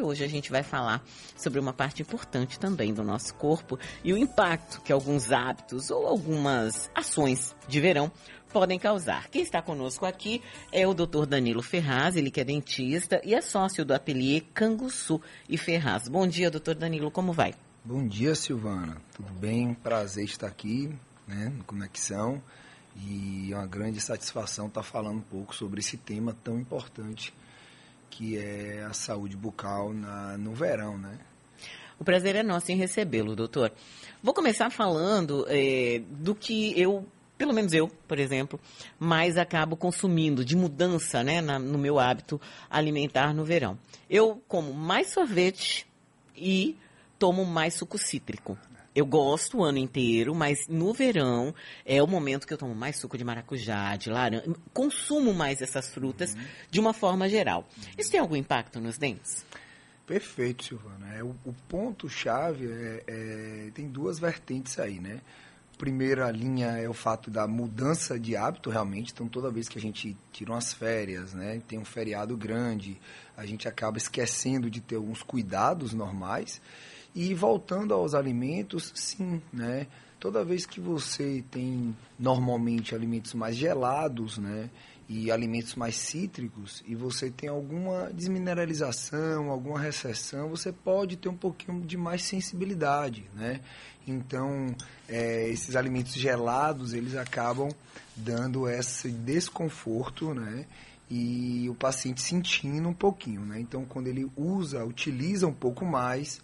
Hoje a gente vai falar sobre uma parte importante também do nosso corpo e o impacto que alguns hábitos ou algumas ações de verão podem causar. Quem está conosco aqui é o Dr. Danilo Ferraz, ele que é dentista e é sócio do ateliê Canguçu e Ferraz. Bom dia, doutor Danilo, como vai? Bom dia, Silvana. Tudo bem? Prazer estar aqui, né, no Conexão. E é uma grande satisfação estar falando um pouco sobre esse tema tão importante que é a saúde bucal na, no verão, né? O prazer é nosso em recebê-lo, doutor. Vou começar falando é, do que eu, pelo menos eu, por exemplo, mais acabo consumindo de mudança né, na, no meu hábito alimentar no verão. Eu como mais sorvete e tomo mais suco cítrico. Eu gosto o ano inteiro, mas no verão é o momento que eu tomo mais suco de maracujá, de laranja, consumo mais essas frutas uhum. de uma forma geral. Isso tem algum impacto nos dentes? Perfeito, Silvana. É, o, o ponto-chave é, é, tem duas vertentes aí, né? Primeira linha é o fato da mudança de hábito, realmente. Então, toda vez que a gente tira umas férias, né? Tem um feriado grande, a gente acaba esquecendo de ter alguns cuidados normais. E voltando aos alimentos, sim, né? Toda vez que você tem normalmente alimentos mais gelados, né? E alimentos mais cítricos, e você tem alguma desmineralização, alguma recessão, você pode ter um pouquinho de mais sensibilidade, né? Então, é, esses alimentos gelados, eles acabam dando esse desconforto, né? E o paciente sentindo um pouquinho, né? Então, quando ele usa, utiliza um pouco mais,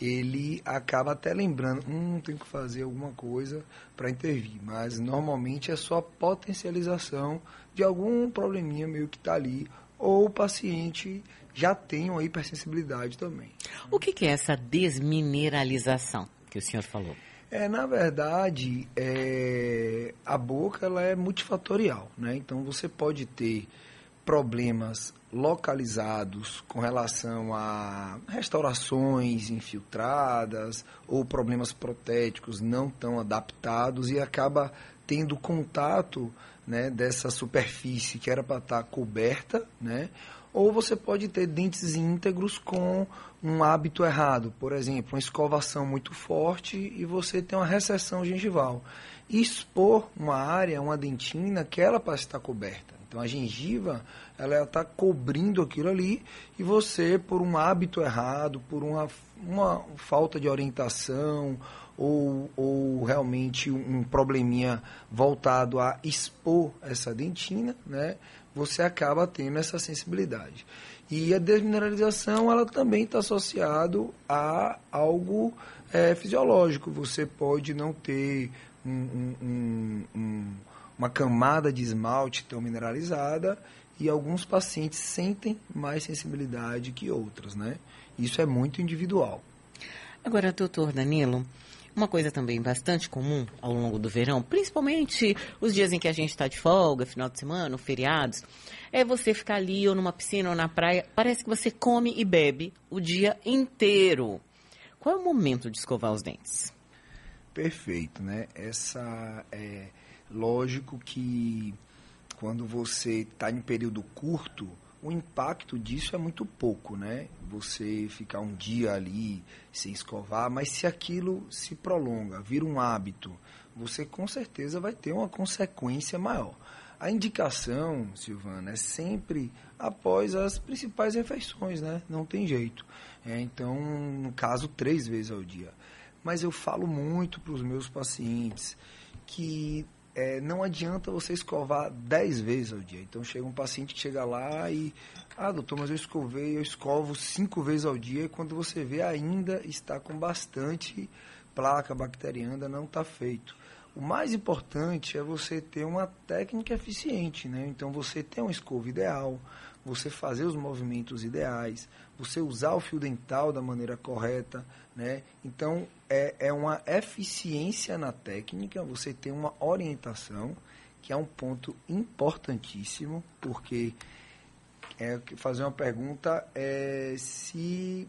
ele acaba até lembrando, hum, tem que fazer alguma coisa para intervir. Mas normalmente é só potencialização de algum probleminha meio que está ali, ou o paciente já tem uma hipersensibilidade também. O que, que é essa desmineralização que o senhor falou? É, na verdade, é, a boca ela é multifatorial, né? Então você pode ter problemas localizados com relação a restaurações infiltradas ou problemas protéticos não tão adaptados e acaba tendo contato né, dessa superfície que era para estar tá coberta, né? Ou você pode ter dentes íntegros com um hábito errado, por exemplo, uma escovação muito forte e você tem uma recessão gengival. expor uma área, uma dentina, que ela para estar coberta. Então a gengiva, ela está cobrindo aquilo ali e você, por um hábito errado, por uma, uma falta de orientação ou, ou realmente um probleminha voltado a expor essa dentina, né, você acaba tendo essa sensibilidade. E a desmineralização, ela também está associado a algo é, fisiológico. Você pode não ter um, um, um uma camada de esmalte tão mineralizada e alguns pacientes sentem mais sensibilidade que outros, né? Isso é muito individual. Agora, doutor Danilo, uma coisa também bastante comum ao longo do verão, principalmente os dias em que a gente está de folga, final de semana, feriados, é você ficar ali ou numa piscina ou na praia, parece que você come e bebe o dia inteiro. Qual é o momento de escovar os dentes? Perfeito, né? Essa é Lógico que quando você está em período curto, o impacto disso é muito pouco, né? Você ficar um dia ali sem escovar, mas se aquilo se prolonga, vira um hábito, você com certeza vai ter uma consequência maior. A indicação, Silvana, é sempre após as principais refeições, né? Não tem jeito. É, então, no caso, três vezes ao dia. Mas eu falo muito para os meus pacientes que é, não adianta você escovar 10 vezes ao dia. Então chega um paciente que chega lá e, ah, doutor, mas eu escovei, eu escovo 5 vezes ao dia e quando você vê ainda está com bastante placa bacteriana, não está feito. O mais importante é você ter uma técnica eficiente, né? Então você ter uma escova ideal, você fazer os movimentos ideais, você usar o fio dental da maneira correta, né? Então é, é uma eficiência na técnica, você tem uma orientação, que é um ponto importantíssimo, porque é fazer uma pergunta é se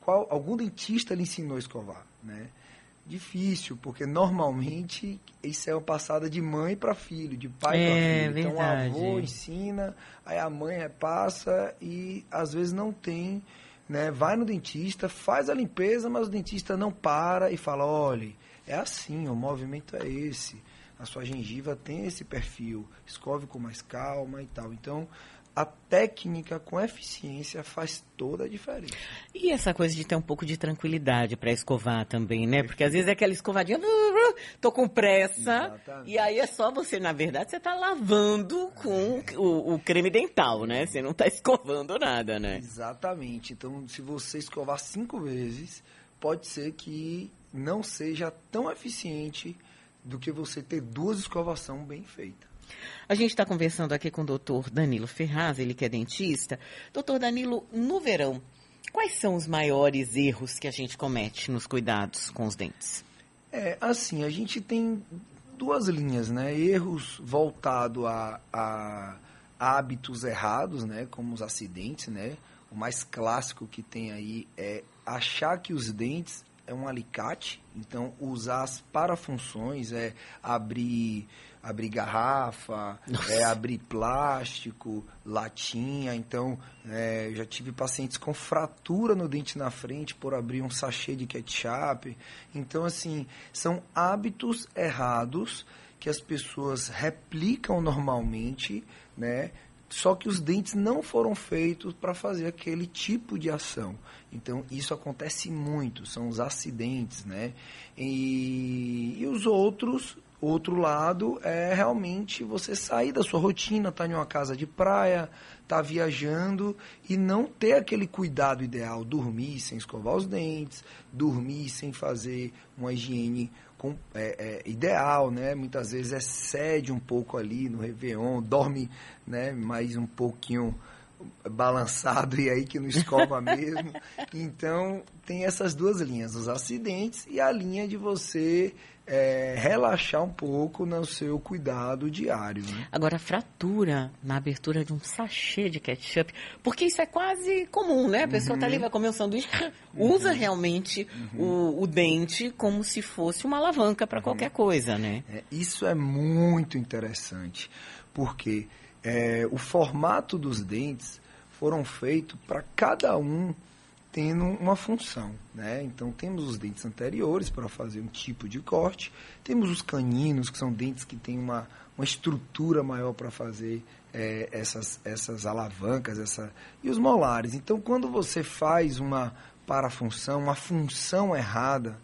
qual algum dentista lhe ensinou a escovar, né? Difícil, porque normalmente isso é uma passada de mãe para filho, de pai é, para filho. Então o avô ensina, aí a mãe repassa e às vezes não tem né, vai no dentista, faz a limpeza, mas o dentista não para e fala, olha, é assim, o movimento é esse, a sua gengiva tem esse perfil, escove com mais calma e tal. Então, a técnica com eficiência faz toda a diferença. E essa coisa de ter um pouco de tranquilidade para escovar também, né? Porque às vezes é aquela escovadinha, tô com pressa, Exatamente. e aí é só você, na verdade, você tá lavando com é. o, o, creme dental, né? Você não tá escovando nada, né? Exatamente. Então, se você escovar cinco vezes, pode ser que não seja tão eficiente do que você ter duas escovações bem feitas. A gente está conversando aqui com o doutor Danilo Ferraz, ele que é dentista. Doutor Danilo, no verão, quais são os maiores erros que a gente comete nos cuidados com os dentes? É, assim, a gente tem duas linhas, né? Erros voltados a, a hábitos errados, né? Como os acidentes, né? O mais clássico que tem aí é achar que os dentes é um alicate, então usar as parafunções, é abrir abrir garrafa, é, abrir plástico, latinha. Então, é, já tive pacientes com fratura no dente na frente por abrir um sachê de ketchup. Então, assim, são hábitos errados que as pessoas replicam normalmente, né? Só que os dentes não foram feitos para fazer aquele tipo de ação. Então, isso acontece muito, são os acidentes, né? E, e os outros Outro lado é realmente você sair da sua rotina, estar tá em uma casa de praia, estar tá viajando e não ter aquele cuidado ideal, dormir sem escovar os dentes, dormir sem fazer uma higiene com, é, é, ideal, né? Muitas vezes excede um pouco ali no Réveillon, dorme né, mais um pouquinho balançado e aí que não escova mesmo. Então, tem essas duas linhas, os acidentes e a linha de você é, relaxar um pouco no seu cuidado diário. Né? Agora, fratura na abertura de um sachê de ketchup, porque isso é quase comum, né? A pessoa uhum. tá ali, uhum. vai comer um sanduíche, uhum. usa realmente uhum. o, o, dente como se fosse uma alavanca para uhum. qualquer coisa, né? É, isso é muito interessante, porque é, o formato dos dentes foram feitos para cada um tendo uma função, né? Então temos os dentes anteriores para fazer um tipo de corte, temos os caninos que são dentes que têm uma, uma estrutura maior para fazer é, essas, essas alavancas, essa e os molares. Então quando você faz uma parafunção, uma função errada,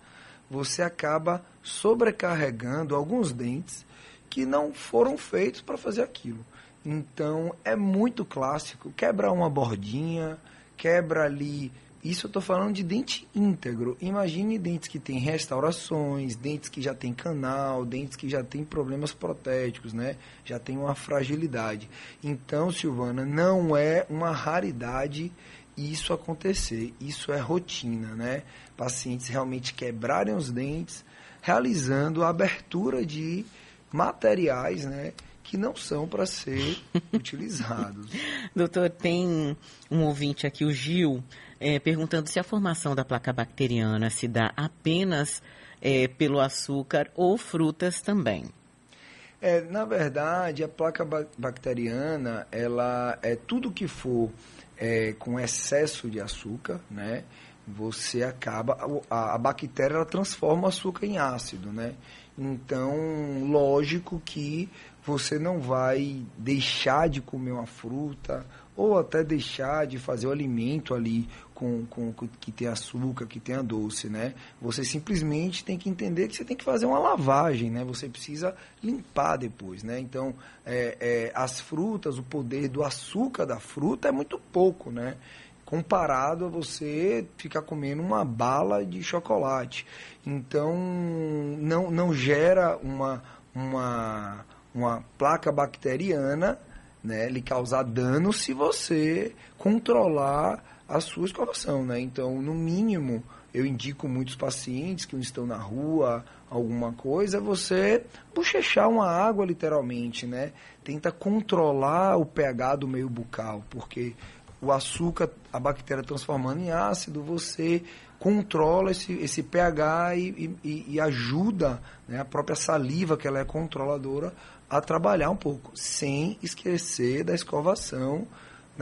você acaba sobrecarregando alguns dentes que não foram feitos para fazer aquilo. Então é muito clássico quebrar uma bordinha, quebra ali isso eu estou falando de dente íntegro. Imagine dentes que têm restaurações, dentes que já têm canal, dentes que já têm problemas protéticos, né? Já tem uma fragilidade. Então, Silvana, não é uma raridade isso acontecer. Isso é rotina, né? Pacientes realmente quebrarem os dentes, realizando a abertura de materiais, né? que não são para ser utilizados. Doutor, tem um ouvinte aqui, o Gil, é, perguntando se a formação da placa bacteriana se dá apenas é, pelo açúcar ou frutas também. É, na verdade, a placa bacteriana, ela é tudo que for é, com excesso de açúcar, né? Você acaba a, a bactéria ela transforma o açúcar em ácido, né? Então, lógico que você não vai deixar de comer uma fruta ou até deixar de fazer o alimento ali com, com, que tem açúcar, que tem a doce, né? Você simplesmente tem que entender que você tem que fazer uma lavagem, né? Você precisa limpar depois, né? Então, é, é, as frutas, o poder do açúcar da fruta é muito pouco, né? Comparado a você ficar comendo uma bala de chocolate. Então, não, não gera uma, uma, uma placa bacteriana né, lhe causar dano se você controlar a sua escovação, né? Então, no mínimo, eu indico muitos pacientes que estão na rua, alguma coisa, você bochechar uma água literalmente, né? Tenta controlar o pH do meio bucal, porque o açúcar, a bactéria transformando em ácido, você controla esse, esse pH e, e, e ajuda né, a própria saliva, que ela é controladora, a trabalhar um pouco, sem esquecer da escovação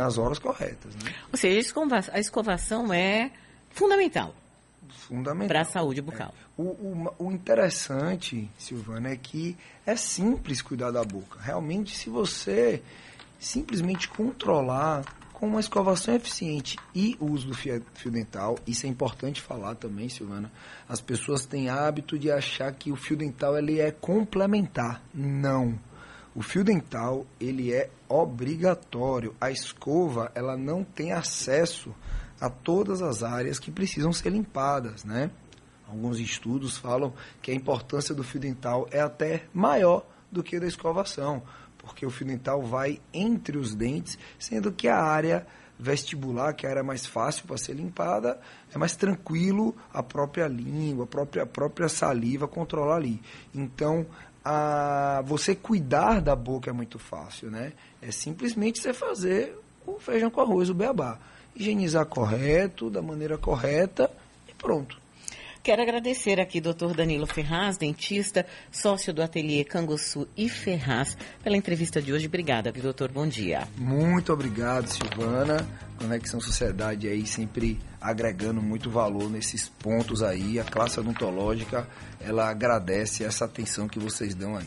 nas horas corretas. Né? Ou seja, a escovação é fundamental. Fundamental. Para a saúde bucal. É. O, o, o, interessante, Silvana, é que é simples cuidar da boca. Realmente, se você simplesmente controlar com uma escovação eficiente e o uso do fio, fio, dental, isso é importante falar também, Silvana. As pessoas têm hábito de achar que o fio dental ele é complementar. Não. O fio dental ele é obrigatório. A escova ela não tem acesso a todas as áreas que precisam ser limpadas, né? Alguns estudos falam que a importância do fio dental é até maior do que da escovação porque o fio dental vai entre os dentes, sendo que a área vestibular, que é a área mais fácil para ser limpada, é mais tranquilo a própria língua, a própria, a própria saliva controlar ali. Então, a, você cuidar da boca é muito fácil, né? É simplesmente você fazer o feijão com arroz, o beabá. Higienizar correto, da maneira correta e pronto. Quero agradecer aqui Dr. Danilo Ferraz, dentista, sócio do ateliê Canguçu e Ferraz, pela entrevista de hoje. Obrigada, doutor. Bom dia. Muito obrigado, Silvana. Conexão Sociedade aí sempre agregando muito valor nesses pontos aí. A classe odontológica, ela agradece essa atenção que vocês dão aí.